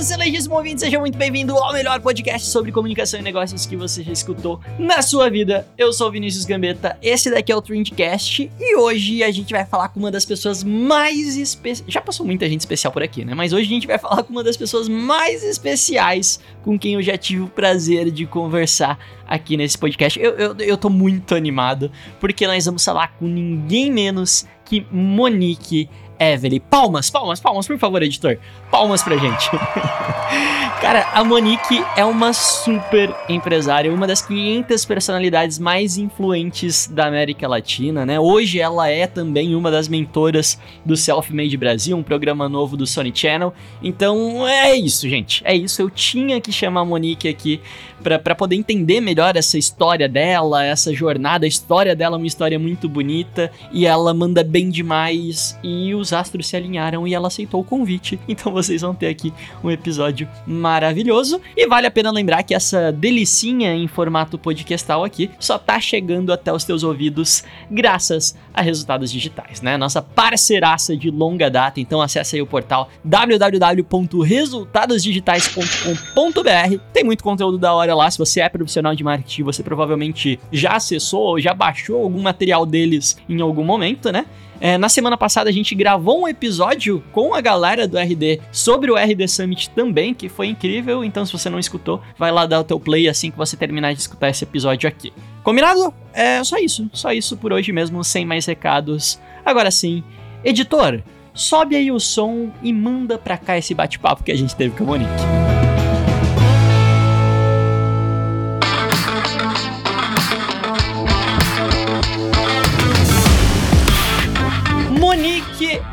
Excelentíssimo ouvinte, seja muito bem-vindo ao melhor podcast sobre comunicação e negócios que você já escutou na sua vida. Eu sou o Vinícius Gambetta, esse daqui é o Trendcast e hoje a gente vai falar com uma das pessoas mais especiais. Já passou muita gente especial por aqui, né? Mas hoje a gente vai falar com uma das pessoas mais especiais com quem eu já tive o prazer de conversar aqui nesse podcast. Eu, eu, eu tô muito animado porque nós vamos falar com ninguém menos que Monique Evelyn. Palmas, palmas, palmas, por favor, editor. Palmas pra gente. Cara, a Monique é uma super empresária, uma das 500 personalidades mais influentes da América Latina, né? Hoje ela é também uma das mentoras do Self Made Brasil, um programa novo do Sony Channel. Então é isso, gente. É isso. Eu tinha que chamar a Monique aqui para poder entender melhor essa história dela, essa jornada. A história dela é uma história muito bonita e ela manda bem demais. E os astros se alinharam e ela aceitou o convite. Então vocês vão ter aqui um episódio maravilhoso. E vale a pena lembrar que essa delicinha em formato podcastal aqui só tá chegando até os teus ouvidos graças a resultados digitais, né? Nossa parceiraça de longa data. Então acesse aí o portal www.resultadosdigitais.com.br. Tem muito conteúdo da hora lá. Se você é profissional de marketing, você provavelmente já acessou ou já baixou algum material deles em algum momento, né? É, na semana passada a gente gravou um episódio com a galera do RD sobre o RD Summit também, que foi incrível. Então, se você não escutou, vai lá dar o teu play assim que você terminar de escutar esse episódio aqui. Combinado? É só isso. Só isso por hoje mesmo, sem mais recados. Agora sim, editor, sobe aí o som e manda pra cá esse bate-papo que a gente teve com a Monique.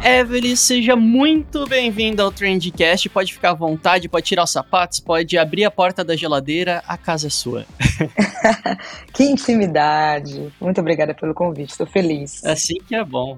Evelyn, seja muito bem-vinda ao Trendcast. Pode ficar à vontade, pode tirar os sapatos, pode abrir a porta da geladeira, a casa é sua. que intimidade. Muito obrigada pelo convite, estou feliz. Assim que é bom.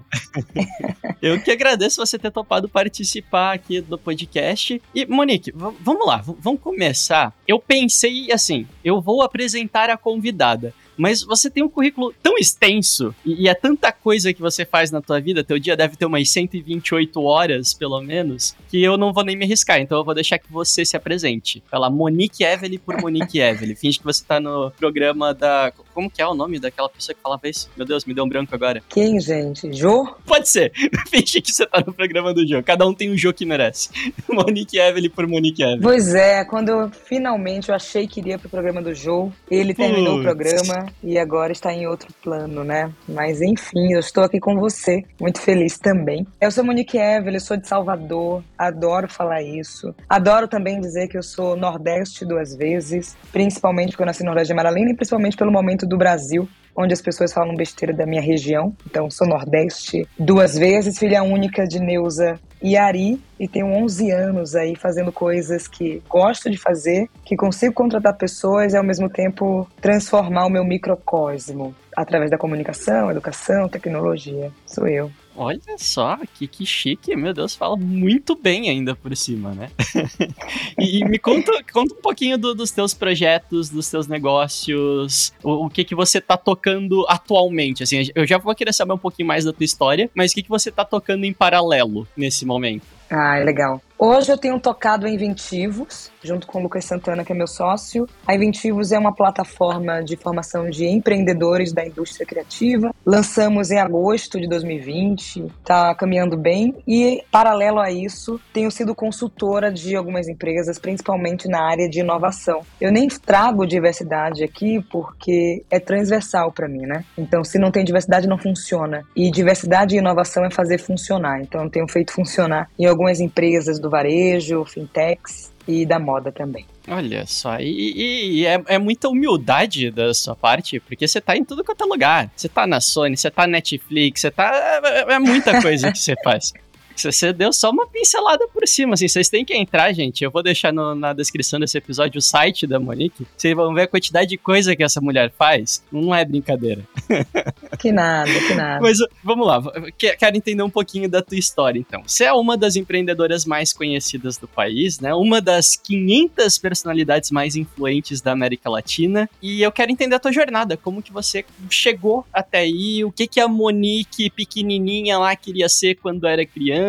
Eu que agradeço você ter topado participar aqui do podcast. E, Monique, vamos lá, vamos começar. Eu pensei assim, eu vou apresentar a convidada mas você tem um currículo tão extenso e, e, é tanta coisa que você faz na tua vida, teu dia deve ter umas 128 horas, pelo menos, que eu não vou nem me arriscar, então eu vou deixar que você se apresente. Fala Monique Evelyn por Monique Evelyn. Finge que você tá no programa da... Como que é o nome daquela pessoa que falava isso? Meu Deus, me deu um branco agora. Quem, gente? Jô? Pode ser. Finge que você tá no programa do Jô. Cada um tem um Jô que merece. Monique Evelyn por Monique Evelyn. Pois é, quando eu, finalmente eu achei que iria pro programa do Jô, ele terminou o programa e agora está em outro plano, né? Mas enfim, eu estou aqui com você, muito feliz também. Eu sou Monique Evelyn, sou de Salvador, adoro falar isso. Adoro também dizer que eu sou Nordeste duas vezes, principalmente porque eu nasci no Nordeste de Maralina e principalmente pelo momento do Brasil onde as pessoas falam besteira da minha região. Então, sou Nordeste duas vezes, filha única de Neuza e Ari, e tenho 11 anos aí fazendo coisas que gosto de fazer, que consigo contratar pessoas e ao mesmo tempo transformar o meu microcosmo através da comunicação, educação, tecnologia. Sou eu. Olha só, que, que chique, meu Deus, fala muito bem ainda por cima, né? e, me conta, conta um pouquinho do, dos teus projetos, dos teus negócios, o, o, que que você tá tocando atualmente, assim, eu já vou querer saber um pouquinho mais da tua história, mas o que que você tá tocando em paralelo nesse momento? Ah, legal. Hoje eu tenho tocado em Inventivos, junto com o Lucas Santana, que é meu sócio. A Inventivos é uma plataforma de formação de empreendedores da indústria criativa. Lançamos em agosto de 2020, está caminhando bem. E, paralelo a isso, tenho sido consultora de algumas empresas, principalmente na área de inovação. Eu nem trago diversidade aqui porque é transversal para mim, né? Então, se não tem diversidade, não funciona. E diversidade e inovação é fazer funcionar. Então, eu tenho feito funcionar em algumas empresas do varejo, fintechs e da moda também. Olha só, e, e é, é, muita humildade da sua parte, porque você tá em tudo quanto é lugar. Você tá na Sony, você tá na Netflix, você tá. É, é muita coisa que você faz. Você deu só uma pincelada por cima, assim, vocês têm que entrar, gente. Eu vou deixar no, na descrição desse episódio o site da Monique. Vocês vão ver a quantidade de coisa que essa mulher faz. Não é brincadeira. Que nada, que nada. Mas vamos lá, quero entender um pouquinho da tua história, então. Você é uma das empreendedoras mais conhecidas do país, né? Uma das 500 personalidades mais influentes da América Latina. E eu quero entender a tua jornada, como que você chegou até aí, o que que a Monique pequenininha lá queria ser quando era criança,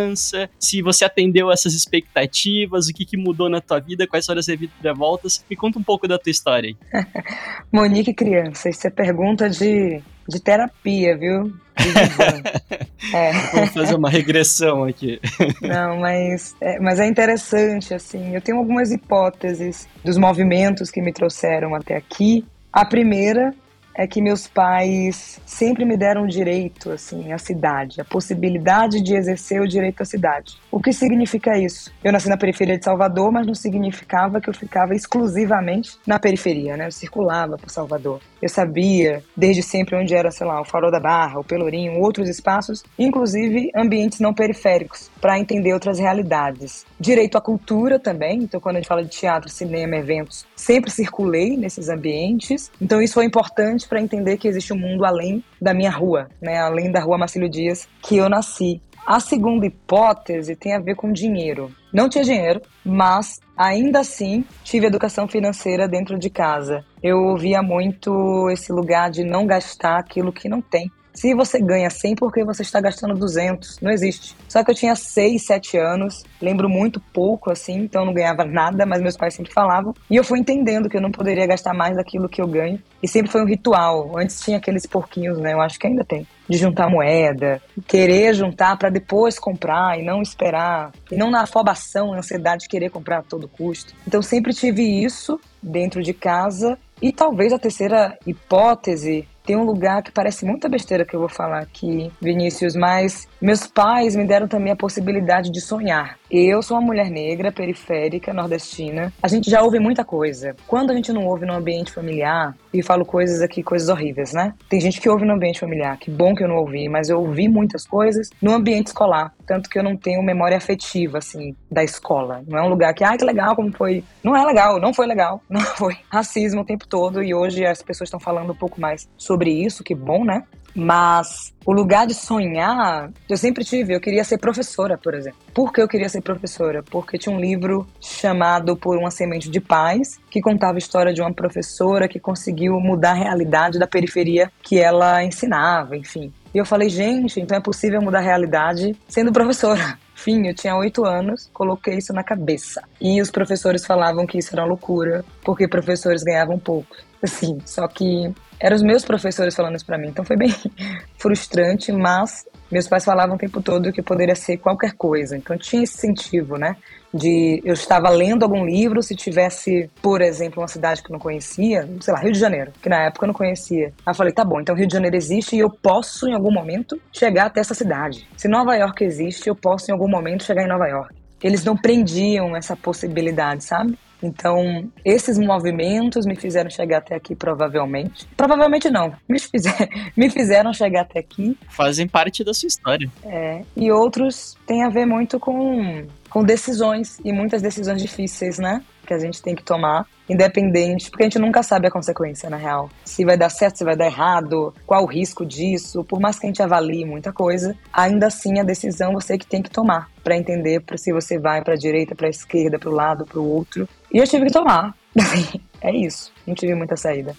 se você atendeu essas expectativas, o que que mudou na tua vida, quais foram as reviravoltas. Me conta um pouco da tua história aí. Monique criança, isso é pergunta de, de terapia, viu? é. Vamos fazer uma regressão aqui. Não, mas é, mas é interessante, assim. Eu tenho algumas hipóteses dos movimentos que me trouxeram até aqui. A primeira é que meus pais sempre me deram direito, assim, à cidade, a possibilidade de exercer o direito à cidade. O que significa isso? Eu nasci na periferia de Salvador, mas não significava que eu ficava exclusivamente na periferia, né? Eu circulava por Salvador. Eu sabia desde sempre onde era, sei lá, o Farol da Barra, o Pelourinho, outros espaços, inclusive ambientes não periféricos, para entender outras realidades. Direito à cultura também, então quando a gente fala de teatro, cinema, eventos, sempre circulei nesses ambientes. Então isso foi importante para entender que existe um mundo além da minha rua, né? Além da rua Marcílio Dias que eu nasci. A segunda hipótese tem a ver com dinheiro. Não tinha dinheiro, mas ainda assim tive educação financeira dentro de casa. Eu ouvia muito esse lugar de não gastar aquilo que não tem. Se você ganha 100, por que você está gastando 200? Não existe. Só que eu tinha 6, 7 anos, lembro muito pouco assim, então não ganhava nada, mas meus pais sempre falavam. E eu fui entendendo que eu não poderia gastar mais daquilo que eu ganho. E sempre foi um ritual. Antes tinha aqueles porquinhos, né? Eu acho que ainda tem. De juntar moeda, querer juntar para depois comprar e não esperar. E não na afobação, na ansiedade de querer comprar a todo custo. Então sempre tive isso dentro de casa. E talvez a terceira hipótese tem um lugar que parece muita besteira que eu vou falar aqui, Vinícius, mas meus pais me deram também a possibilidade de sonhar. Eu sou uma mulher negra, periférica, nordestina. A gente já ouve muita coisa. Quando a gente não ouve no ambiente familiar, e falo coisas aqui, coisas horríveis, né? Tem gente que ouve no ambiente familiar, que bom que eu não ouvi, mas eu ouvi muitas coisas no ambiente escolar. Tanto que eu não tenho memória afetiva, assim, da escola. Não é um lugar que, ai, que legal, como foi. Não é legal, não foi legal, não foi. Racismo o tempo todo, e hoje as pessoas estão falando um pouco mais sobre isso, que bom, né? Mas o lugar de sonhar, eu sempre tive. Eu queria ser professora, por exemplo. Por que eu queria ser professora? Porque tinha um livro chamado Por uma Semente de Paz, que contava a história de uma professora que conseguiu mudar a realidade da periferia que ela ensinava, enfim. E eu falei, gente, então é possível mudar a realidade sendo professora. Enfim, eu tinha oito anos, coloquei isso na cabeça. E os professores falavam que isso era loucura, porque professores ganhavam pouco. Assim, só que eram os meus professores falando isso para mim. Então foi bem frustrante, mas meus pais falavam o tempo todo que poderia ser qualquer coisa. Então tinha esse incentivo, né? De eu estava lendo algum livro, se tivesse, por exemplo, uma cidade que eu não conhecia, sei lá, Rio de Janeiro, que na época eu não conhecia. Aí eu falei, tá bom, então Rio de Janeiro existe e eu posso em algum momento chegar até essa cidade. Se Nova York existe, eu posso em algum momento chegar em Nova York. Eles não prendiam essa possibilidade, sabe? Então, esses movimentos me fizeram chegar até aqui, provavelmente. Provavelmente não, me, fizer, me fizeram chegar até aqui. Fazem parte da sua história. É, e outros têm a ver muito com, com decisões, e muitas decisões difíceis, né? Que a gente tem que tomar, independente, porque a gente nunca sabe a consequência, na real. Se vai dar certo, se vai dar errado, qual o risco disso, por mais que a gente avalie muita coisa, ainda assim a decisão você que tem que tomar para entender se você vai para direita, para esquerda, para o lado, para o outro. E eu tive que tomar. é isso. Não tive muita saída.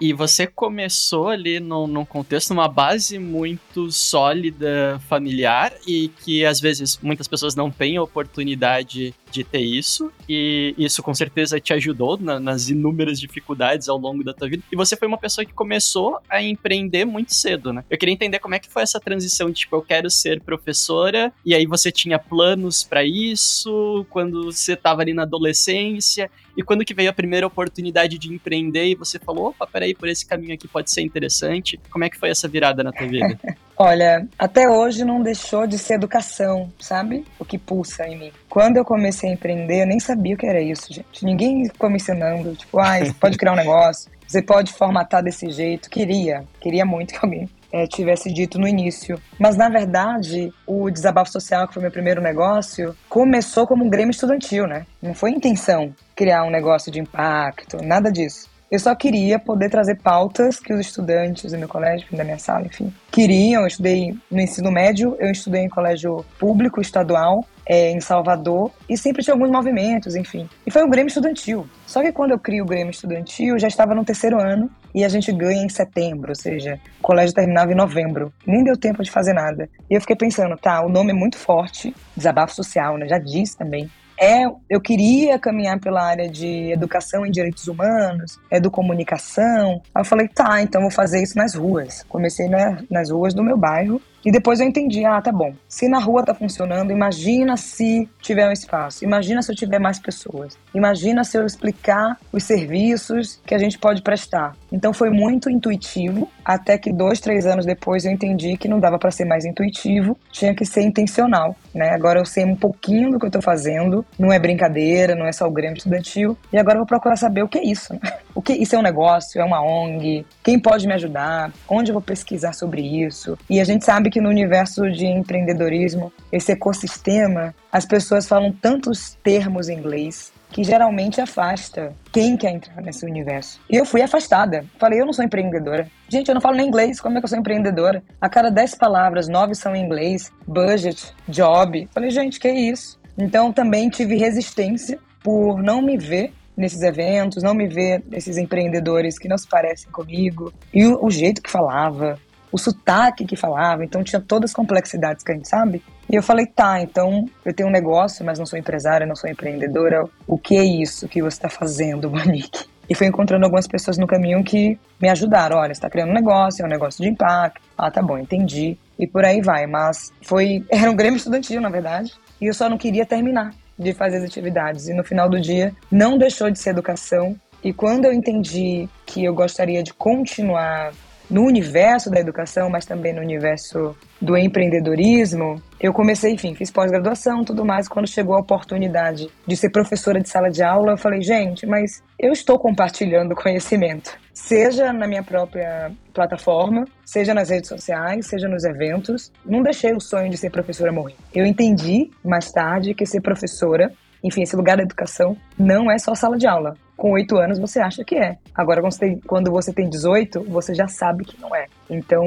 E você começou ali num, contexto, numa base muito sólida familiar e que às vezes muitas pessoas não têm oportunidade de ter isso, e isso com certeza te ajudou na, nas inúmeras dificuldades ao longo da tua vida. E você foi uma pessoa que começou a empreender muito cedo, né? Eu queria entender como é que foi essa transição de, tipo, eu quero ser professora, e aí você tinha planos para isso, quando você tava ali na adolescência, e quando que veio a primeira oportunidade de empreender e você falou, opa, peraí, por esse caminho aqui pode ser interessante. Como é que foi essa virada na tua vida? Olha, até hoje não deixou de ser educação, sabe? O que pulsa em mim. Quando eu comecei a empreender, eu nem sabia o que era isso, gente. Ninguém ficou me ensinando, tipo, ah, você pode criar um negócio, você pode formatar desse jeito. Queria, queria muito que alguém é, tivesse dito no início. Mas, na verdade, o Desabafo Social, que foi meu primeiro negócio, começou como um grêmio estudantil, né? Não foi intenção criar um negócio de impacto, nada disso. Eu só queria poder trazer pautas que os estudantes do meu colégio, da minha sala, enfim, queriam. Eu estudei no ensino médio, eu estudei em colégio público estadual é, em Salvador e sempre tinha alguns movimentos, enfim. E foi o Grêmio Estudantil. Só que quando eu crio o Grêmio Estudantil, já estava no terceiro ano e a gente ganha em setembro, ou seja, o colégio terminava em novembro. Nem deu tempo de fazer nada. E eu fiquei pensando, tá, o nome é muito forte, desabafo social, né? Já diz também é, eu queria caminhar pela área de educação em direitos humanos, educomunicação. Aí eu falei, tá, então vou fazer isso nas ruas. Comecei né, nas ruas do meu bairro e depois eu entendi, ah, tá bom. Se na rua tá funcionando, imagina se tiver um espaço. Imagina se eu tiver mais pessoas. Imagina se eu explicar os serviços que a gente pode prestar. Então foi muito intuitivo, até que dois, três anos depois eu entendi que não dava para ser mais intuitivo, tinha que ser intencional, né? Agora eu sei um pouquinho do que eu tô fazendo, não é brincadeira, não é só o Grêmio Estudantil, e agora eu vou procurar saber o que é isso, né? O que isso é um negócio, é uma ONG, quem pode me ajudar, onde eu vou pesquisar sobre isso. E a gente sabe que no universo de empreendedorismo, esse ecossistema, as pessoas falam tantos termos em inglês que geralmente afasta quem quer entrar nesse universo. E eu fui afastada. Falei, eu não sou empreendedora. Gente, eu não falo nem inglês, como é que eu sou empreendedora? A cada dez palavras, nove são em inglês. Budget, job. Falei, gente, que isso? Então também tive resistência por não me ver nesses eventos, não me ver esses empreendedores que não se parecem comigo. E o, o jeito que falava, o sotaque que falava, então tinha todas as complexidades que a gente sabe. E eu falei, tá, então eu tenho um negócio, mas não sou empresária, não sou empreendedora. O que é isso que você está fazendo, Monique? E fui encontrando algumas pessoas no caminho que me ajudaram. Olha, você está criando um negócio, é um negócio de impacto. Ah, tá bom, entendi. E por aí vai. Mas foi. Era um grêmio estudantil, na verdade. E eu só não queria terminar de fazer as atividades. E no final do dia, não deixou de ser educação. E quando eu entendi que eu gostaria de continuar no universo da educação, mas também no universo do empreendedorismo, eu comecei, enfim, fiz pós-graduação tudo mais. Quando chegou a oportunidade de ser professora de sala de aula, eu falei, gente, mas eu estou compartilhando conhecimento, seja na minha própria plataforma, seja nas redes sociais, seja nos eventos. Não deixei o sonho de ser professora morrer. Eu entendi mais tarde que ser professora enfim, esse lugar da educação não é só sala de aula. Com oito anos você acha que é. Agora, quando você, tem, quando você tem 18, você já sabe que não é. Então,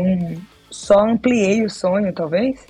só ampliei o sonho, talvez.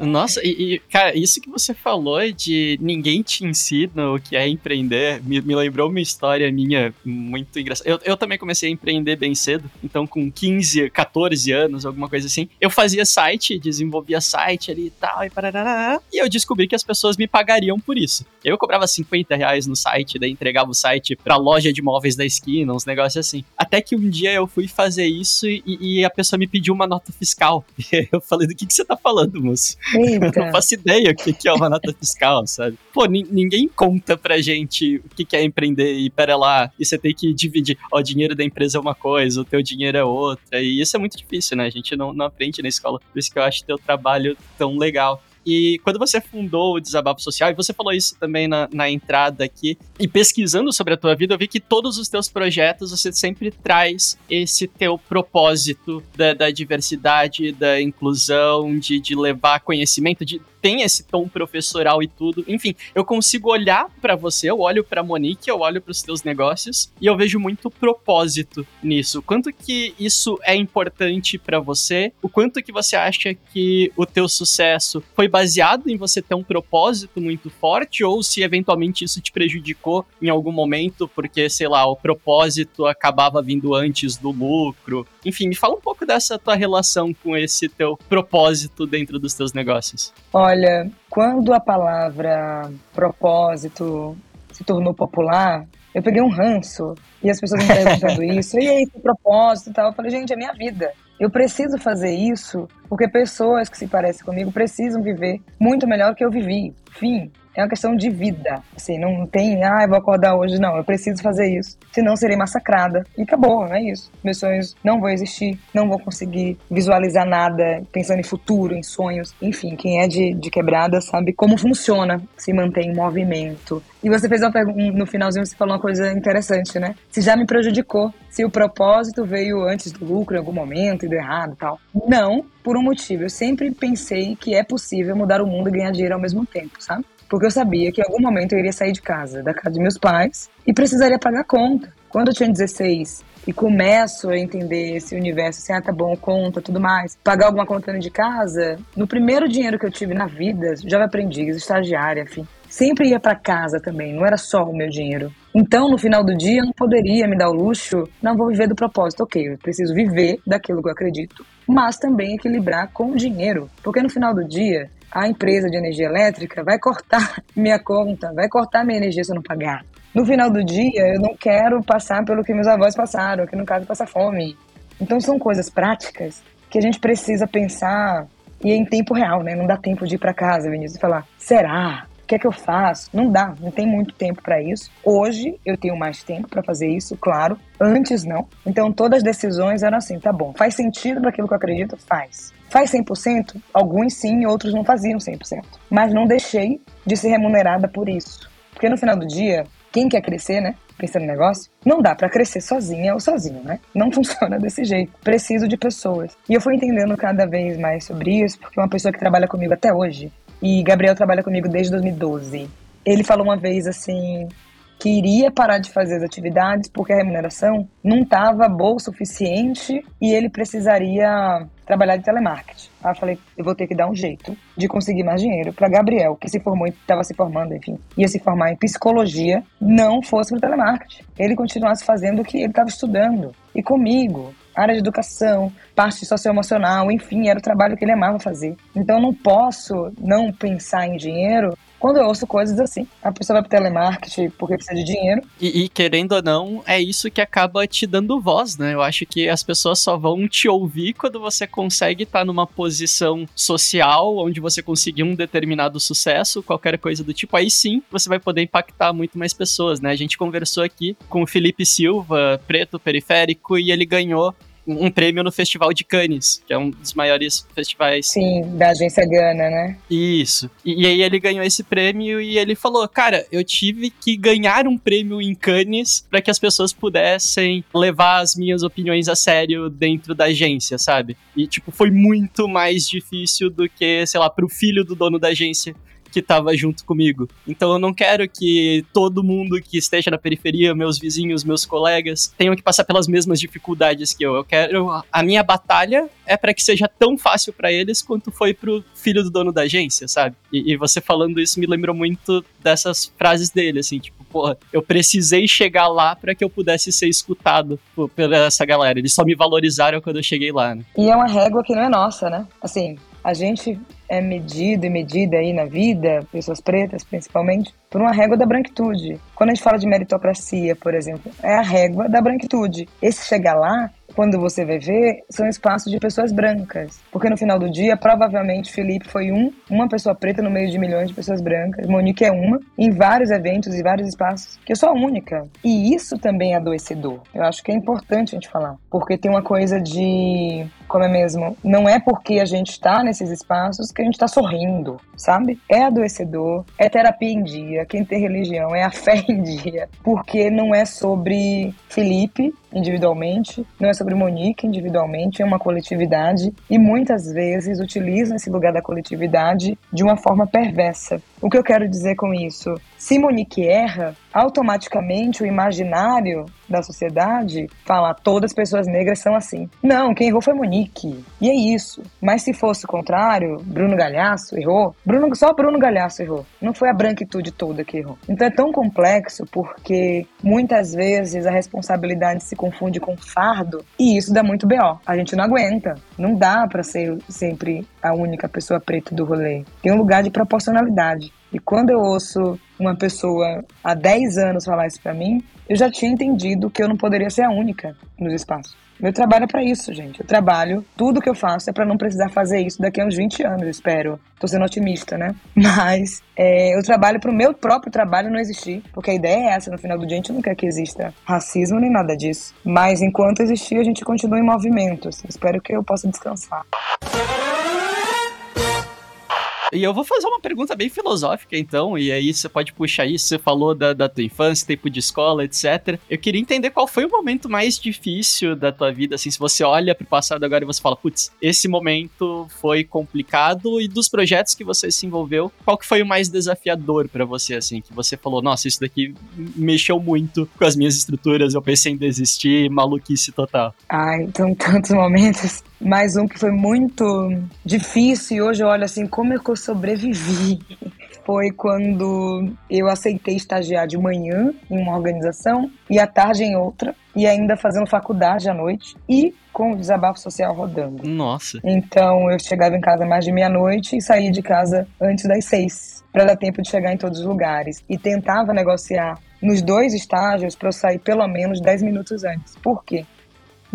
Nossa, e, e, cara, isso que você falou de ninguém te ensina o que é empreender, me, me lembrou uma história minha muito engraçada. Eu, eu também comecei a empreender bem cedo, então com 15, 14 anos, alguma coisa assim. Eu fazia site, desenvolvia site ali e tal, e parará, e eu descobri que as pessoas me pagariam por isso. Eu cobrava 50 reais no site, daí entregava o site pra loja de móveis da esquina, uns negócios assim. Até que um dia eu fui fazer isso e, e a pessoa me pediu uma nota fiscal. E eu falei, do que, que você tá falando, moço? Eita. Eu não faço ideia o que, que é uma nota fiscal, sabe? Pô, ninguém conta pra gente o que, que é empreender e pera lá, e você tem que dividir. Ó, o dinheiro da empresa é uma coisa, o teu dinheiro é outra. E isso é muito difícil, né? A gente não, não aprende na escola. Por isso que eu acho teu trabalho tão legal. E quando você fundou o Desabafo Social, e você falou isso também na, na entrada aqui, e pesquisando sobre a tua vida, eu vi que todos os teus projetos você sempre traz esse teu propósito da, da diversidade, da inclusão, de, de levar conhecimento, de tem esse tom professoral e tudo. Enfim, eu consigo olhar para você, eu olho para Monique, eu olho para os teus negócios e eu vejo muito propósito nisso. Quanto que isso é importante para você? O quanto que você acha que o teu sucesso foi baseado em você ter um propósito muito forte ou se eventualmente isso te prejudicou em algum momento porque, sei lá, o propósito acabava vindo antes do lucro. Enfim, me fala um pouco dessa tua relação com esse teu propósito dentro dos teus negócios. Olha, quando a palavra propósito se tornou popular, eu peguei um ranço e as pessoas me perguntando isso, e aí, que propósito e tal. Eu falei, gente, é minha vida. Eu preciso fazer isso porque pessoas que se parecem comigo precisam viver muito melhor que eu vivi. Fim. É uma questão de vida. Assim, não tem, ah, eu vou acordar hoje, não, eu preciso fazer isso. Senão serei massacrada. E acabou, é isso. Meus sonhos não vão existir, não vou conseguir visualizar nada, pensando em futuro, em sonhos. Enfim, quem é de, de quebrada sabe como funciona, se mantém em movimento. E você fez uma pergunta, no finalzinho você falou uma coisa interessante, né? Se já me prejudicou, se o propósito veio antes do lucro em algum momento e deu errado tal. Não, por um motivo. Eu sempre pensei que é possível mudar o mundo e ganhar dinheiro ao mesmo tempo, sabe? Porque eu sabia que em algum momento eu iria sair de casa, da casa de meus pais, e precisaria pagar conta. Quando eu tinha 16 e começo a entender esse universo, assim, ah, tá bom, conta, tudo mais, pagar alguma conta de casa, no primeiro dinheiro que eu tive na vida, jovem aprendiz, estagiária, enfim, sempre ia para casa também, não era só o meu dinheiro. Então, no final do dia, eu não poderia me dar o luxo, não vou viver do propósito, ok, eu preciso viver daquilo que eu acredito, mas também equilibrar com o dinheiro, porque no final do dia, a empresa de energia elétrica vai cortar minha conta, vai cortar minha energia se eu não pagar. No final do dia, eu não quero passar pelo que meus avós passaram, que no caso passar fome. Então são coisas práticas que a gente precisa pensar e é em tempo real, né? Não dá tempo de ir para casa, Vinícius, e falar: será? O que é que eu faço? Não dá, não tem muito tempo para isso. Hoje eu tenho mais tempo para fazer isso, claro. Antes não. Então todas as decisões eram assim, tá bom. Faz sentido para aquilo que eu acredito? Faz. Faz 100%? Alguns sim, outros não faziam 100%. Mas não deixei de ser remunerada por isso. Porque no final do dia, quem quer crescer, né? Pensando no negócio, não dá para crescer sozinha ou sozinho, né? Não funciona desse jeito. Preciso de pessoas. E eu fui entendendo cada vez mais sobre isso, porque uma pessoa que trabalha comigo até hoje, e Gabriel trabalha comigo desde 2012. Ele falou uma vez assim que iria parar de fazer as atividades porque a remuneração não estava boa o suficiente e ele precisaria trabalhar de telemarketing. Aí eu falei, eu vou ter que dar um jeito de conseguir mais dinheiro para Gabriel, que se formou, estava se formando, enfim, ia se formar em psicologia, não fosse para telemarketing. Ele continuasse fazendo o que ele estava estudando. E comigo, área de educação, parte socioemocional, enfim, era o trabalho que ele amava fazer. Então não posso não pensar em dinheiro quando eu ouço coisas assim. A pessoa vai pro telemarketing porque precisa de dinheiro. E, e, querendo ou não, é isso que acaba te dando voz, né? Eu acho que as pessoas só vão te ouvir quando você consegue estar tá numa posição social onde você conseguir um determinado sucesso, qualquer coisa do tipo. Aí sim você vai poder impactar muito mais pessoas, né? A gente conversou aqui com o Felipe Silva, preto periférico, e ele ganhou um prêmio no Festival de Cannes, que é um dos maiores festivais. Sim, da agência Gana, né? Isso. E, e, aí ele ganhou esse prêmio e ele falou: Cara, eu tive que ganhar um prêmio em Cannes para que as pessoas pudessem levar as minhas opiniões a sério dentro da agência, sabe? E, tipo, foi muito mais difícil do que, sei lá, pro filho do dono da agência que estava junto comigo. Então eu não quero que todo mundo que esteja na periferia, meus vizinhos, meus colegas, tenham que passar pelas mesmas dificuldades que eu. Eu quero a minha batalha é para que seja tão fácil para eles quanto foi pro filho do dono da agência, sabe? E, e, você falando isso me lembrou muito dessas frases dele, assim, tipo, porra, eu precisei chegar lá para que eu pudesse ser escutado por, pela essa galera. Eles só me valorizaram quando eu cheguei lá, né? E é uma régua que não é nossa, né? Assim, a gente é medido e medida aí na vida, pessoas pretas principalmente, por uma régua da branquitude. Quando a gente fala de meritocracia, por exemplo, é a régua da branquitude. Esse chegar lá quando você vai ver, são espaços de pessoas brancas. Porque no final do dia, provavelmente Felipe foi um, uma pessoa preta no meio de milhões de pessoas brancas. Monique é uma, em vários eventos e vários espaços, que eu sou a única. E isso também é adoecedor. Eu acho que é importante a gente falar. Porque tem uma coisa de como é mesmo, não é porque a gente está nesses espaços que a gente está sorrindo, sabe? É adoecedor, é terapia em dia, quem tem religião é a fé em dia, porque não é sobre Felipe individualmente, não é sobre Monique individualmente, é uma coletividade e muitas vezes utilizam esse lugar da coletividade de uma forma perversa. O que eu quero dizer com isso? Se Monique erra, automaticamente o imaginário da sociedade fala todas as pessoas negras são assim. Não, quem errou foi Monique. E é isso. Mas se fosse o contrário, Bruno Galhaço errou. Bruno, só Bruno Galhaço errou. Não foi a branquitude toda que errou. Então é tão complexo porque muitas vezes a responsabilidade se confunde com fardo e isso dá muito BO. A gente não aguenta. Não dá para ser sempre a única pessoa preta do rolê. Tem um lugar de proporcionalidade. E quando eu ouço uma pessoa há 10 anos falar isso para mim, eu já tinha entendido que eu não poderia ser a única nos espaços. Meu trabalho é para isso, gente. Eu trabalho, tudo que eu faço é para não precisar fazer isso daqui a uns 20 anos, espero. Tô sendo otimista, né? Mas é, eu trabalho pro meu próprio trabalho não existir. Porque a ideia é essa, no final do dia a gente não quer que exista racismo nem nada disso. Mas enquanto existir, a gente continua em movimento. Assim. Espero que eu possa descansar. E eu vou fazer uma pergunta bem filosófica, então, e aí você pode puxar isso. Você falou da, da tua infância, tempo de escola, etc. Eu queria entender qual foi o momento mais difícil da tua vida, assim, se você olha pro passado agora e você fala, putz, esse momento foi complicado, e dos projetos que você se envolveu, qual que foi o mais desafiador para você, assim, que você falou, nossa, isso daqui mexeu muito com as minhas estruturas, eu pensei em desistir, maluquice total. Ai, então tantos momentos. Mais um que foi muito difícil e hoje eu olho assim, como é que eu sobrevivi? Foi quando eu aceitei estagiar de manhã em uma organização e à tarde em outra, e ainda fazendo faculdade à noite e com o desabafo social rodando. Nossa. Então eu chegava em casa mais de meia-noite e saía de casa antes das seis, para dar tempo de chegar em todos os lugares. E tentava negociar nos dois estágios para eu sair pelo menos dez minutos antes. Por quê?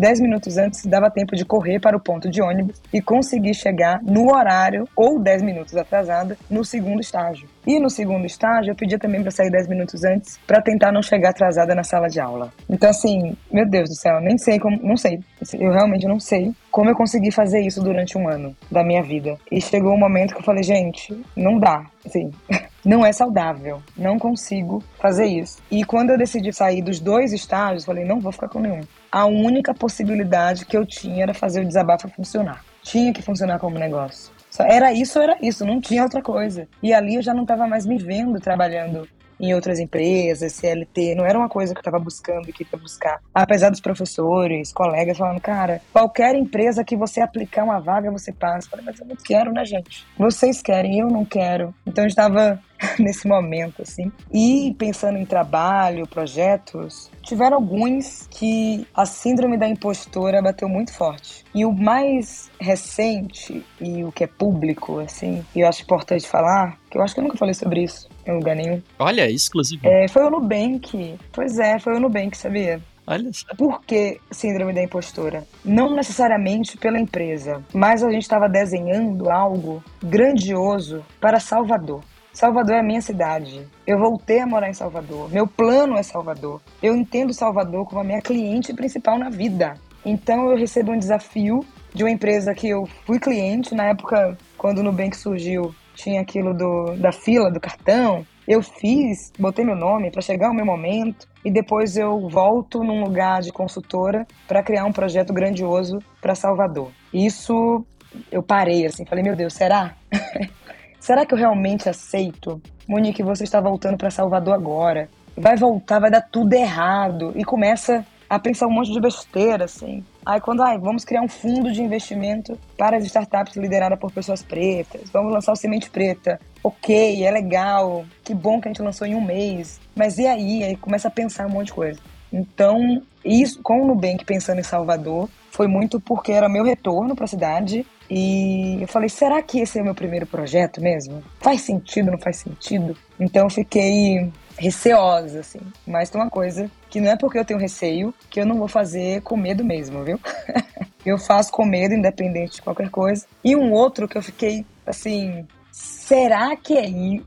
10 minutos antes dava tempo de correr para o ponto de ônibus e conseguir chegar no horário ou 10 minutos atrasada no segundo estágio. E no segundo estágio, eu pedia também para sair 10 minutos antes para tentar não chegar atrasada na sala de aula. Então, assim, meu Deus do céu, nem sei como. Não sei. Eu realmente não sei como eu consegui fazer isso durante um ano da minha vida. E chegou um momento que eu falei, gente, não dá. Assim, não é saudável. Não consigo fazer isso. E quando eu decidi sair dos dois estágios, falei, não vou ficar com nenhum. A única possibilidade que eu tinha era fazer o desabafo funcionar. Tinha que funcionar como negócio. Só era isso era isso, não tinha outra coisa. E ali eu já não estava mais me vendo trabalhando em outras empresas, CLT, não era uma coisa que eu estava buscando e queria buscar. Apesar dos professores, colegas falando, cara, qualquer empresa que você aplicar uma vaga, você passa. Eu falei, mas eu não quero, né, gente? Vocês querem, eu não quero. Então eu estava nesse momento, assim. E pensando em trabalho, projetos, tiveram alguns que a síndrome da impostora bateu muito forte. E o mais recente e o que é público, assim, e eu acho importante falar, que eu acho que eu nunca falei sobre isso em lugar nenhum. Olha, exclusivo. É, foi o Nubank. Pois é, foi o Nubank, sabia? Olha só. Por que síndrome da impostora? Não necessariamente pela empresa, mas a gente estava desenhando algo grandioso para Salvador. Salvador é a minha cidade. Eu voltei a morar em Salvador. Meu plano é Salvador. Eu entendo Salvador como a minha cliente principal na vida. Então eu recebo um desafio de uma empresa que eu fui cliente na época quando o Nubank surgiu tinha aquilo do, da fila do cartão. Eu fiz, botei meu nome para chegar o meu momento e depois eu volto num lugar de consultora para criar um projeto grandioso para Salvador. Isso eu parei assim, falei, meu Deus, será? será que eu realmente aceito? Monique, você está voltando para Salvador agora. Vai voltar, vai dar tudo errado. E começa a pensar um monte de besteira, assim. Aí quando, ai, vamos criar um fundo de investimento para as startups lideradas por pessoas pretas, vamos lançar o Semente Preta. Ok, é legal, que bom que a gente lançou em um mês. Mas e aí? Aí começa a pensar um monte de coisa. Então, isso, com o Nubank pensando em Salvador, foi muito porque era meu retorno para a cidade. E eu falei, será que esse é o meu primeiro projeto mesmo? Faz sentido, não faz sentido? Então eu fiquei receosa, assim. Mas tem uma coisa que não é porque eu tenho receio que eu não vou fazer com medo mesmo, viu? eu faço com medo, independente de qualquer coisa. E um outro que eu fiquei, assim, será que é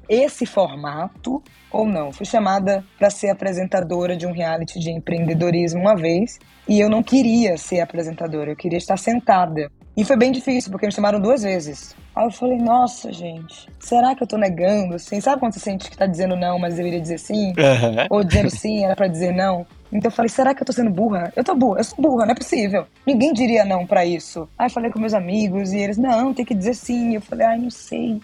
esse formato ou não? Fui chamada para ser apresentadora de um reality de empreendedorismo uma vez e eu não queria ser apresentadora, eu queria estar sentada. E foi bem difícil, porque me chamaram duas vezes. Aí eu falei, nossa, gente, será que eu tô negando? Assim, sabe quando você sente que tá dizendo não, mas deveria dizer sim? Uhum. Ou dizendo sim, era para dizer não? Então eu falei, será que eu tô sendo burra? Eu tô burra, eu sou burra, não é possível. Ninguém diria não para isso. Aí falei com meus amigos e eles, não, tem que dizer sim. Eu falei, ai, não sei.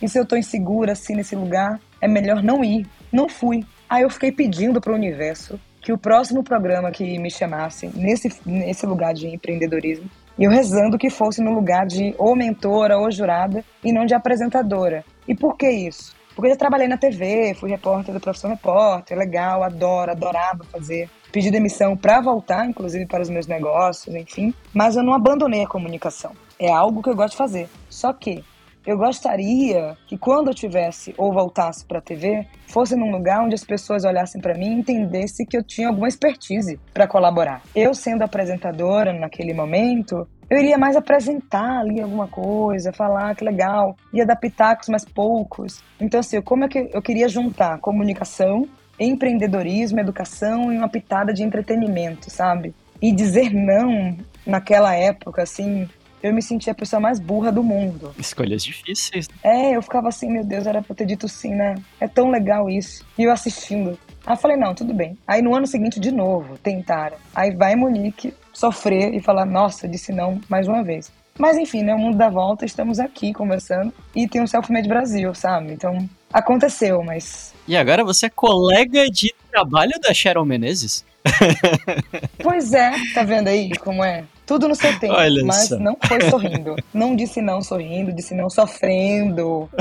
E se eu tô insegura assim nesse lugar, é melhor não ir. Não fui. Aí eu fiquei pedindo pro universo que o próximo programa que me chamasse nesse, nesse lugar de empreendedorismo e eu rezando que fosse no lugar de ou mentora ou jurada e não de apresentadora. E por que isso? Porque eu já trabalhei na TV, fui repórter do Profissão Repórter, legal, adoro, adorava fazer. Pedi demissão para voltar, inclusive para os meus negócios, enfim. Mas eu não abandonei a comunicação. É algo que eu gosto de fazer. Só que eu gostaria que quando eu tivesse ou voltasse para a TV, fosse num lugar onde as pessoas olhassem para mim e entendessem que eu tinha alguma expertise para colaborar. Eu sendo apresentadora naquele momento, eu iria mais apresentar ali alguma coisa, falar que legal, ia dar pitacos, mas poucos. Então, assim, como é que eu queria juntar comunicação, empreendedorismo, educação e uma pitada de entretenimento, sabe? E dizer não naquela época, assim, eu me sentia a pessoa mais burra do mundo. Escolhas difíceis. É, eu ficava assim, meu Deus, era pra ter dito sim, né? É tão legal isso. E eu assistindo. Aí eu falei, não, tudo bem. Aí no ano seguinte, de novo, tentaram. Aí vai Monique sofrer e falar, nossa, disse não mais uma vez. Mas enfim, né? O mundo dá volta, estamos aqui conversando e tem o Self-Made Brasil, sabe? Então, aconteceu, mas. E agora você é colega de trabalho da Cheryl Menezes? pois é, tá vendo aí como é? Tudo no seu tempo, Olha mas não foi sorrindo. Não disse não sorrindo, disse não sofrendo.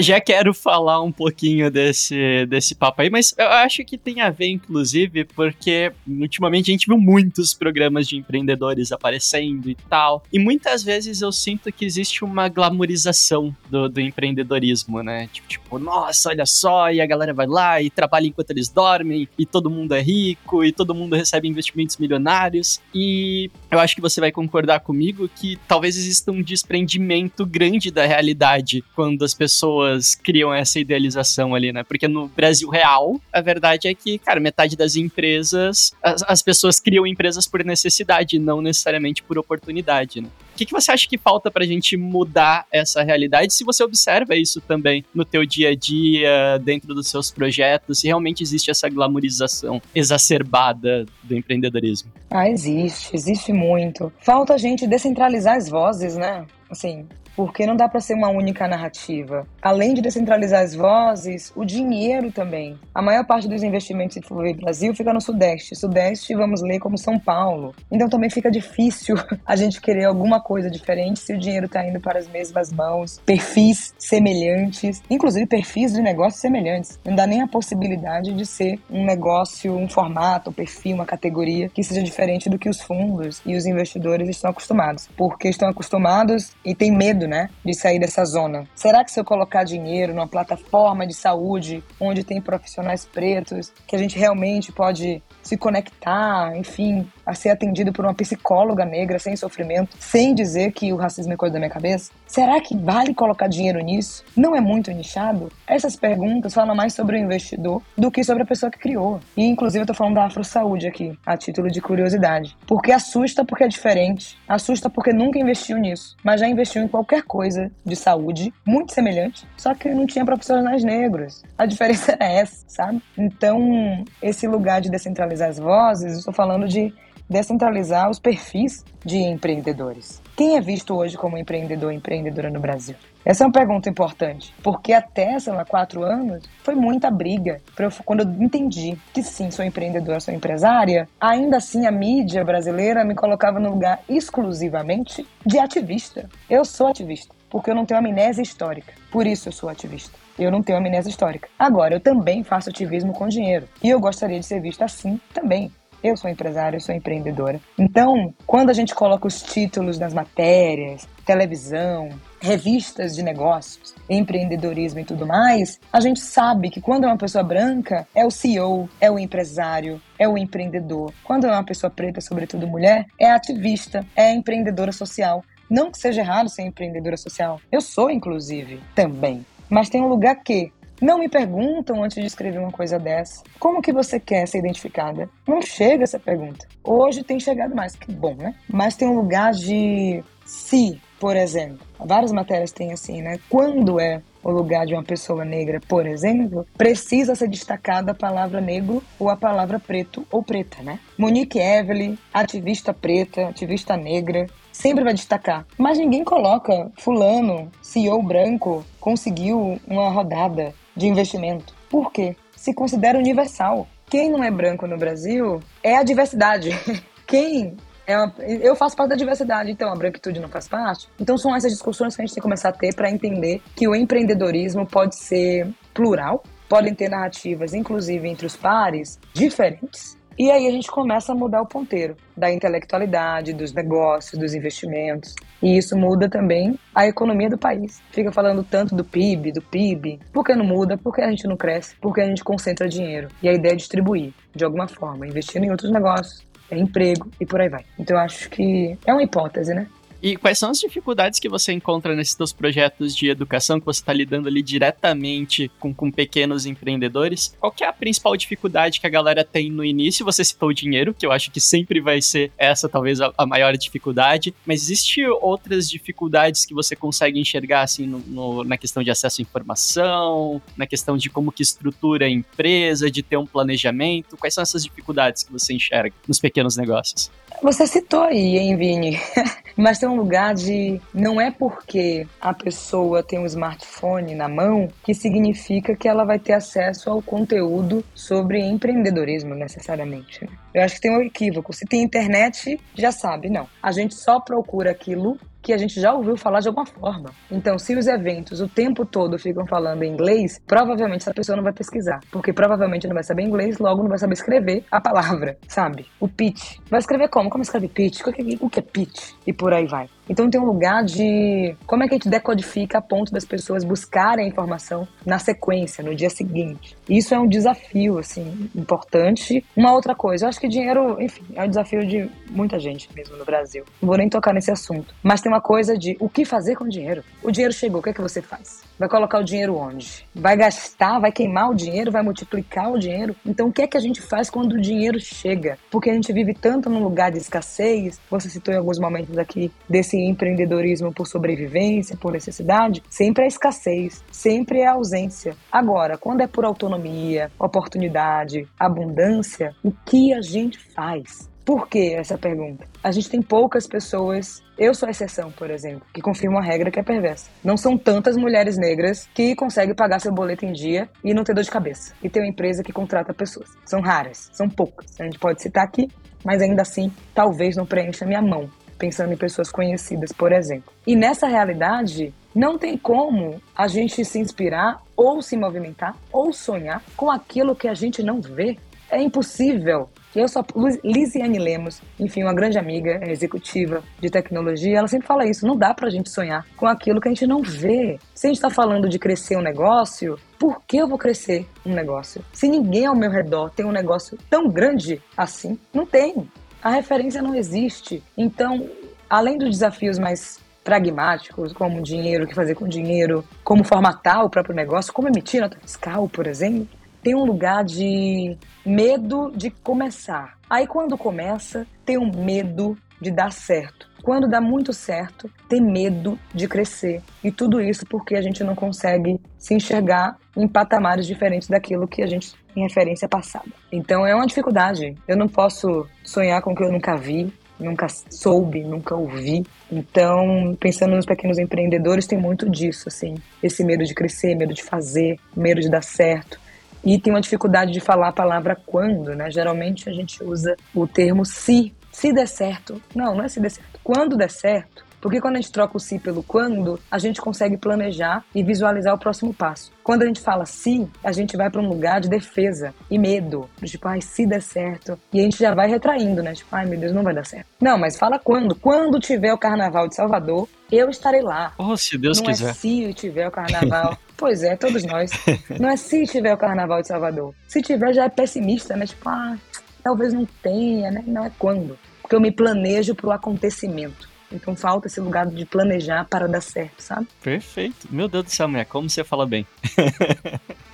já quero falar um pouquinho desse, desse papo aí, mas eu acho que tem a ver, inclusive, porque ultimamente a gente viu muitos programas de empreendedores aparecendo e tal. E muitas vezes eu sinto que existe uma glamorização do, do empreendedorismo, né? Tipo, tipo, nossa, olha só, e a galera vai lá e trabalha enquanto eles dormem, e todo mundo é rico, e todo mundo recebe investimentos milionários. E eu acho que você vai concordar comigo que talvez exista um desprendimento grande da realidade quando as pessoas pessoas criam essa idealização ali, né? Porque no Brasil real, a verdade é que, cara, metade das empresas, as, as pessoas criam empresas por necessidade, não necessariamente por oportunidade, né? O que, que você acha que falta pra gente mudar essa realidade? Se você observa isso também no teu dia a dia, dentro dos seus projetos, se realmente existe essa glamorização exacerbada do empreendedorismo? Ah, existe, existe muito. Falta a gente descentralizar as vozes, né? Assim, porque não dá para ser uma única narrativa. Além de descentralizar as vozes, o dinheiro também. A maior parte dos investimentos em Fluvial Brasil fica no Sudeste. Sudeste, vamos ler como São Paulo. Então também fica difícil a gente querer alguma coisa diferente se o dinheiro está indo para as mesmas mãos, perfis semelhantes, inclusive perfis de negócios semelhantes. Não dá nem a possibilidade de ser um negócio, um formato, um perfil, uma categoria que seja diferente do que os fundos e os investidores estão acostumados, porque estão acostumados e têm medo medo, né, de sair dessa zona. Será que se eu colocar dinheiro numa plataforma de saúde onde tem profissionais pretos, que a gente realmente pode se conectar, enfim, a ser atendido por uma psicóloga negra sem sofrimento, sem dizer que o racismo é coisa da minha cabeça? Será que vale colocar dinheiro nisso? Não é muito nichado? Essas perguntas falam mais sobre o investidor do que sobre a pessoa que criou. E inclusive eu tô falando da Afro Saúde aqui, a título de curiosidade. Porque assusta porque é diferente, assusta porque nunca investiu nisso, mas já investiu em qualquer coisa de saúde muito semelhante, só que não tinha profissionais negros. A diferença é essa, sabe? Então, esse lugar de descentralizar as vozes, estou falando de descentralizar os perfis de empreendedores. Quem é visto hoje como empreendedor e empreendedora no Brasil? Essa é uma pergunta importante, porque até, sei quatro anos, foi muita briga. Quando eu entendi que sim, sou empreendedora, sou empresária, ainda assim a mídia brasileira me colocava no lugar exclusivamente de ativista. Eu sou ativista, porque eu não tenho amnésia histórica. Por isso eu sou ativista. Eu não tenho amnésia histórica. Agora, eu também faço ativismo com dinheiro. E eu gostaria de ser vista assim também. Eu sou empresária, eu sou empreendedora. Então, quando a gente coloca os títulos nas matérias, televisão, revistas de negócios, empreendedorismo e tudo mais, a gente sabe que quando é uma pessoa branca, é o CEO, é o empresário, é o empreendedor. Quando é uma pessoa preta, sobretudo mulher, é ativista, é empreendedora social. Não que seja errado ser empreendedora social. Eu sou, inclusive, também. Mas tem um lugar que não me perguntam antes de escrever uma coisa dessa. Como que você quer ser identificada? Não chega essa pergunta. Hoje tem chegado mais, que bom, né? Mas tem um lugar de se, por exemplo. Várias matérias têm assim, né? Quando é o lugar de uma pessoa negra, por exemplo, precisa ser destacada a palavra negro ou a palavra preto ou preta, né? Monique Evelyn, ativista preta, ativista negra, sempre vai destacar. Mas ninguém coloca fulano, CEO branco, conseguiu uma rodada de investimento. Por quê? Se considera universal. Quem não é branco no Brasil é a diversidade. Quem é uma, eu faço parte da diversidade, então a branquitude não faz parte. Então são essas discussões que a gente tem que começar a ter para entender que o empreendedorismo pode ser plural, podem ter narrativas, inclusive entre os pares, diferentes, E aí a gente começa a mudar o ponteiro da intelectualidade, dos negócios, dos investimentos. E isso muda também a economia do país. Fica falando tanto do PIB, do PIB. Por que não muda? Porque a gente não cresce, porque a gente concentra dinheiro. E a ideia é distribuir, de alguma forma, investindo em outros negócios, é emprego e por aí vai. Então eu acho que é uma hipótese, né? E quais são as dificuldades que você encontra nesses seus projetos de educação que você está lidando ali diretamente com, com pequenos empreendedores? Qual é a principal dificuldade que a galera tem no início? Você citou o dinheiro, que eu acho que sempre vai ser essa talvez a, a maior dificuldade, mas existe outras dificuldades que você consegue enxergar assim no, no, na questão de acesso à informação, na questão de como que estrutura a empresa, de ter um planejamento? Quais são essas dificuldades que você enxerga nos pequenos negócios? Você citou aí, hein, Vini? Mas tem um lugar de. Não é porque a pessoa tem um smartphone na mão que significa que ela vai ter acesso ao conteúdo sobre empreendedorismo, necessariamente. Né? Eu acho que tem um equívoco. Se tem internet, já sabe. Não. A gente só procura aquilo que a gente já ouviu falar de alguma forma. Então, se os eventos o tempo todo ficam falando em inglês, provavelmente essa pessoa não vai pesquisar, porque provavelmente não vai saber inglês, logo não vai saber escrever a palavra, sabe? O pitch. Vai escrever como? Como escreve pitch? O que é pitch? E por aí vai. Então tem um lugar de como é que a gente decodifica a ponto das pessoas buscarem a informação na sequência, no dia seguinte. Isso é um desafio, assim, importante. Uma outra coisa, eu acho que dinheiro, enfim, é um desafio de muita gente mesmo no Brasil. Não vou nem tocar nesse assunto. Mas tem uma coisa de o que fazer com o dinheiro. O dinheiro chegou, o que é que você faz? Vai colocar o dinheiro onde? Vai gastar, vai queimar o dinheiro, vai multiplicar o dinheiro? Então o que é que a gente faz quando o dinheiro chega? Porque a gente vive tanto num lugar de escassez, você citou em alguns momentos aqui desse empreendedorismo por sobrevivência, por necessidade, sempre é escassez, sempre é ausência. Agora, quando é por autonomia, oportunidade, abundância, o que a gente faz? Por que essa pergunta? A gente tem poucas pessoas, eu sou a exceção, por exemplo, que confirma uma regra que é perversa. Não são tantas mulheres negras que conseguem pagar seu boleto em dia e não ter dor de cabeça. E ter uma empresa que contrata pessoas. São raras, são poucas. A gente pode citar aqui, mas ainda assim, talvez não preencha minha mão pensando em pessoas conhecidas, por exemplo. E nessa realidade, não tem como a gente se inspirar ou se movimentar ou sonhar com aquilo que a gente não vê. É impossível. Eu sou Lisiane Lemos, enfim, uma grande amiga executiva de tecnologia, ela sempre fala isso, não dá pra gente sonhar com aquilo que a gente não vê. Se a gente tá falando de crescer um negócio, por que eu vou crescer um negócio? Se ninguém ao meu redor tem um negócio tão grande assim, não tem a referência não existe. Então, além dos desafios mais pragmáticos, como dinheiro, o que fazer com dinheiro, como formatar o próprio negócio, como emitir nota fiscal, por exemplo, tem um lugar de medo de começar. Aí quando começa, tem um medo de dar certo. Quando dá muito certo, tem medo de crescer. E tudo isso porque a gente não consegue se enxergar em patamares diferentes daquilo que a gente tem referência passada. Então é uma dificuldade. Eu não posso sonhar com o que eu nunca vi, nunca soube, nunca ouvi. Então, pensando nos pequenos empreendedores, tem muito disso, assim, esse medo de crescer, medo de fazer, medo de dar certo. E tem uma dificuldade de falar a palavra quando, né? Geralmente a gente usa o termo se, se der certo. Não, não é se der certo. Quando der certo, porque quando a gente troca o se pelo quando, a gente consegue planejar e visualizar o próximo passo. Quando a gente fala se, a gente vai para um lugar de defesa e medo. Tipo, ai, se der certo. E a gente já vai retraindo, né? Tipo, ai meu Deus, não vai dar certo. Não, mas fala quando. Quando tiver o carnaval de Salvador, eu estarei lá. Oh, se Deus não quiser. Não é se tiver o carnaval. pois é, todos nós. Não é se tiver o carnaval de Salvador. Se tiver, já é pessimista, né? Tipo, ah, talvez não tenha, né? Não é quando. Porque eu me planejo para o acontecimento. Então falta esse lugar de planejar para dar certo, sabe? Perfeito. Meu Deus do céu, mulher, como você fala bem.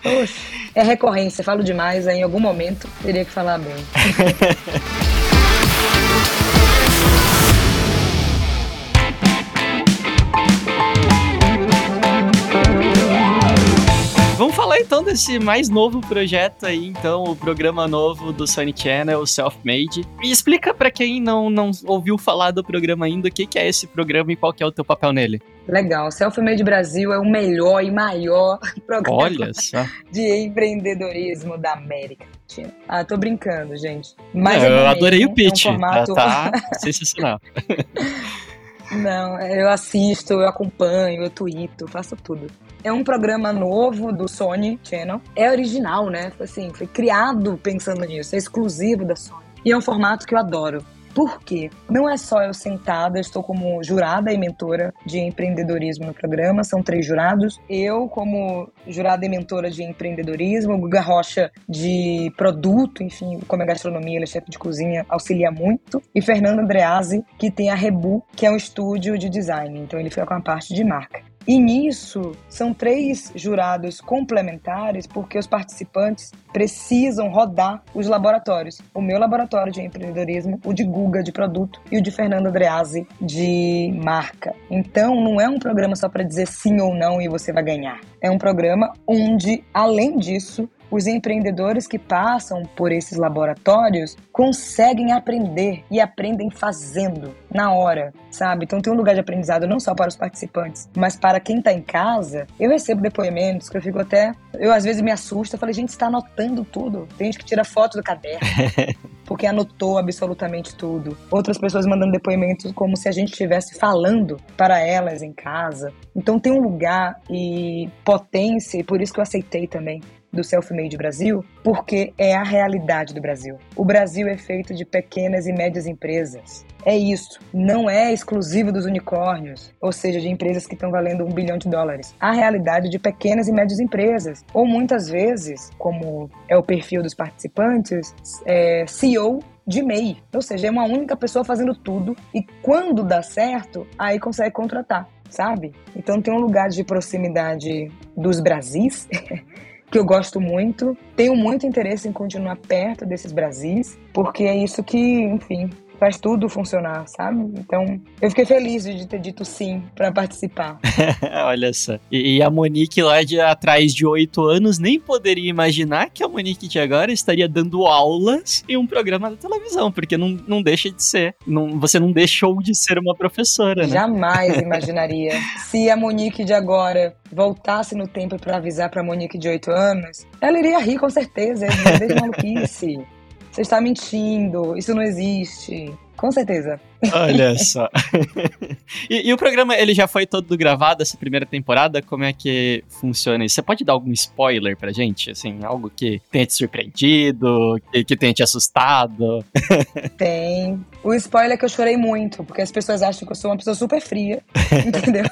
Poxa, é recorrência, falo demais, aí em algum momento teria que falar bem. Vamos falar então desse mais novo projeto aí, então, o programa novo do Sony Channel, o Self-Made. E explica para quem não, não ouviu falar do programa ainda, o que, que é esse programa e qual que é o teu papel nele. Legal, Self-Made Brasil é o melhor e maior programa de empreendedorismo da América Latina. Ah, tô brincando, gente. Mas é, eu adorei o pitch, é um formato... tá sensacional. Não, eu assisto, eu acompanho, eu tweeto, faço tudo. É um programa novo do Sony Channel. É original, né? Assim, foi criado pensando nisso. É exclusivo da Sony. E é um formato que eu adoro. Por quê? Não é só eu sentada, estou como jurada e mentora de empreendedorismo no programa, são três jurados. Eu, como jurada e mentora de empreendedorismo, o Guga Rocha de produto, enfim, como é gastronomia, ele é chefe de cozinha, auxilia muito. E Fernando Andreazzi, que tem a Rebu, que é um estúdio de design, então ele fica com a parte de marca. E nisso, são três jurados complementares, porque os participantes precisam rodar os laboratórios. O meu laboratório de empreendedorismo, o de Guga de produto e o de Fernando Andreazzi de marca. Então, não é um programa só para dizer sim ou não e você vai ganhar. É um programa onde, além disso, os empreendedores que passam por esses laboratórios conseguem aprender e aprendem fazendo na hora, sabe? Então tem um lugar de aprendizado não só para os participantes, mas para quem está em casa. Eu recebo depoimentos que eu fico até, eu às vezes me assusto, eu falei, gente, está anotando tudo. Tem gente que tira foto do caderno. porque anotou absolutamente tudo. Outras pessoas mandando depoimentos como se a gente estivesse falando para elas em casa. Então tem um lugar e potência, e por isso que eu aceitei também do Self-Made Brasil, porque é a realidade do Brasil. O Brasil é feito de pequenas e médias empresas. É isso. Não é exclusivo dos unicórnios, ou seja, de empresas que estão valendo um bilhão de dólares. A realidade de pequenas e médias empresas. Ou muitas vezes, como é o perfil dos participantes, é CEO de MEI. Ou seja, é uma única pessoa fazendo tudo e quando dá certo, aí consegue contratar, sabe? Então tem um lugar de proximidade dos Brasis que eu gosto muito. Tenho muito interesse em continuar perto desses Brasis, porque é isso que, enfim, faz tudo funcionar, sabe? Então, eu fiquei feliz de ter dito sim para participar. Olha só. E, e, a Monique lá de atrás de oito anos nem poderia imaginar que a Monique de agora estaria dando aulas em um programa da televisão, porque não, não deixa de ser. Não, você não deixou de ser uma professora, né? Jamais imaginaria. Se a Monique de agora voltasse no tempo para avisar para Monique de oito anos, ela iria rir com certeza, é de maluquice. Você está mentindo, isso não existe. Com certeza. Olha só. e, e, o programa, ele já foi todo gravado essa primeira temporada? Como é que funciona isso? Você pode dar algum spoiler pra gente? Assim, algo que tenha te surpreendido, que, que tenha te assustado? Tem. O spoiler é que eu chorei muito, porque as pessoas acham que eu sou uma pessoa super fria, entendeu?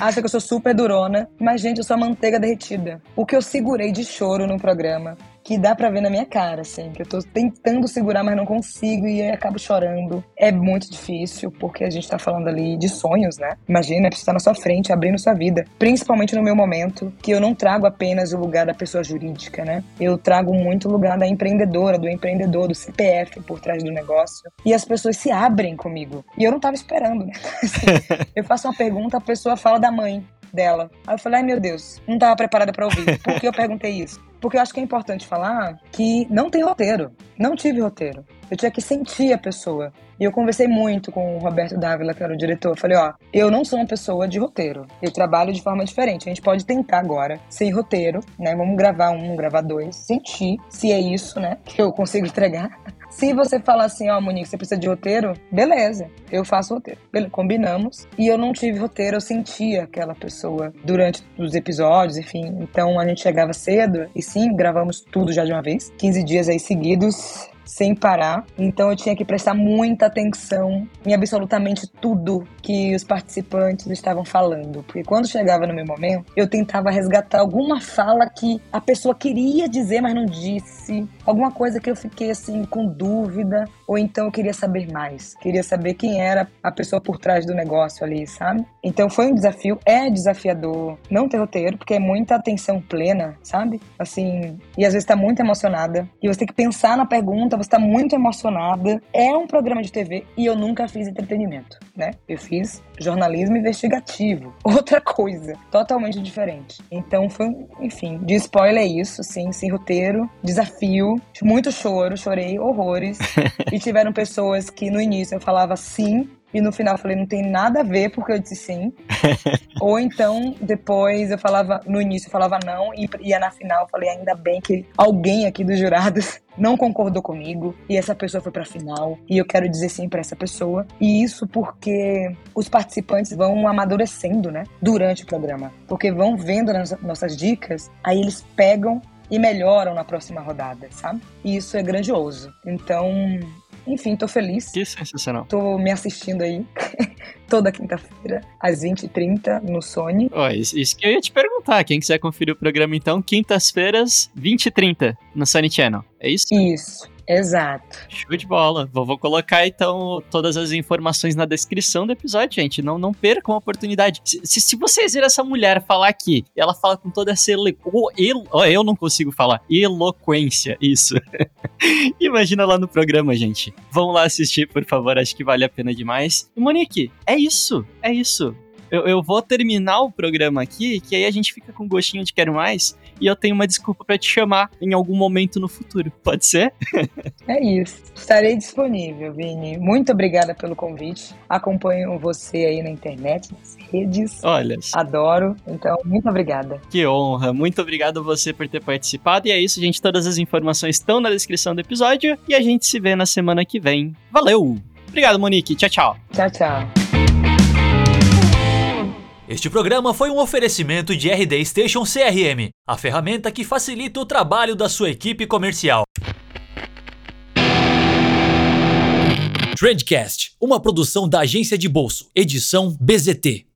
acham que eu sou super durona, mas, gente, eu sou a manteiga derretida. O que eu segurei de choro no programa que dá pra ver na minha cara, assim, que eu tô tentando segurar, mas não consigo e acabo chorando. É muito difícil, porque a gente tá falando ali de sonhos, né? Imagina, você estar na sua frente, abrindo sua vida. Principalmente no meu momento, que eu não trago apenas o lugar da pessoa jurídica, né? Eu trago muito o lugar da empreendedora, do empreendedor, do CPF por trás do negócio. E as pessoas se abrem comigo. E eu não tava esperando, né? Assim, eu faço uma pergunta, a pessoa fala da mãe dela. Aí eu falei, ai meu Deus, não tava preparada para ouvir. Por que eu perguntei isso? Porque eu acho que é importante falar que não tem roteiro. Não tive roteiro. Eu tinha que sentir a pessoa. E eu conversei muito com o Roberto Dávila, que era o diretor. Eu falei, ó, eu não sou uma pessoa de roteiro. Eu trabalho de forma diferente. A gente pode tentar agora, sem roteiro, né? Vamos gravar um, gravar dois, sentir se é isso, né? Que eu consigo entregar. Se você falar assim, ó, oh, Monique, você precisa de roteiro, beleza, eu faço roteiro. Beleza, combinamos. E eu não tive roteiro, eu sentia aquela pessoa durante os episódios, enfim. Então a gente chegava cedo e sim, gravamos tudo já de uma vez. 15 dias aí seguidos sem parar. Então eu tinha que prestar muita atenção em absolutamente tudo que os participantes estavam falando. Porque quando chegava no meu momento, eu tentava resgatar alguma fala que a pessoa queria dizer, mas não disse. Alguma coisa que eu fiquei assim com dúvida. Ou então eu queria saber mais. Queria saber quem era a pessoa por trás do negócio ali, sabe? Então foi um desafio. É desafiador não ter roteiro, porque é muita atenção plena, sabe? Assim, e às vezes tá muito emocionada. E você tem que pensar na pergunta você está muito emocionada. É um programa de TV e eu nunca fiz entretenimento, né? Eu fiz jornalismo investigativo, outra coisa, totalmente diferente. Então foi, enfim, de spoiler é isso, sim, sem roteiro, desafio, muito choro, chorei horrores. e tiveram pessoas que no início eu falava sim, e no final eu falei, não tem nada a ver porque eu disse sim. Ou então, depois eu falava, no início eu falava não, e ia na final eu falei, ainda bem que alguém aqui dos jurados não concordou comigo e essa pessoa foi pra final e eu quero dizer sim para essa pessoa. E isso porque os participantes vão amadurecendo, né, durante o programa, porque vão vendo nas nossas dicas, aí eles pegam e melhoram na próxima rodada, sabe? E isso é grandioso. Então, enfim, tô feliz. Que sensacional. Tô me assistindo aí toda quinta-feira, às 20h30, no Sony. Ó, isso, isso que eu ia te perguntar. Quem quiser conferir o programa, então, quintas-feiras, 20h30, no Sony Channel. É isso? Isso. Exato. Show de bola. Vou, vou, colocar então todas as informações na descrição do episódio, gente. Não, não percam a oportunidade. Se, se, se vocês verem essa mulher falar aqui, ela fala com toda essa ele, el, oh, eu não consigo falar. Eloquência, isso. Imagina lá no programa, gente. Vão lá assistir, por favor. Acho que vale a pena demais. E Monique, é isso. É isso. Eu, eu, vou terminar o programa aqui, que aí a gente fica com gostinho de quero mais, e eu tenho uma desculpa para te chamar em algum momento no futuro. Pode ser? é isso. Estarei disponível, Vini. Muito obrigada pelo convite. Acompanho você aí na internet, nas redes. Olha. Adoro. Então, muito obrigada. Que honra. Muito obrigado a você por ter participado. E é isso, gente. Todas as informações estão na descrição do episódio e a gente se vê na semana que vem. Valeu! Obrigado, Monique. Tchau, tchau. Tchau, tchau. Este programa foi um oferecimento de RD Station CRM, a ferramenta que facilita o trabalho da sua equipe comercial. Trendcast, uma produção da agência de bolso, edição BZT.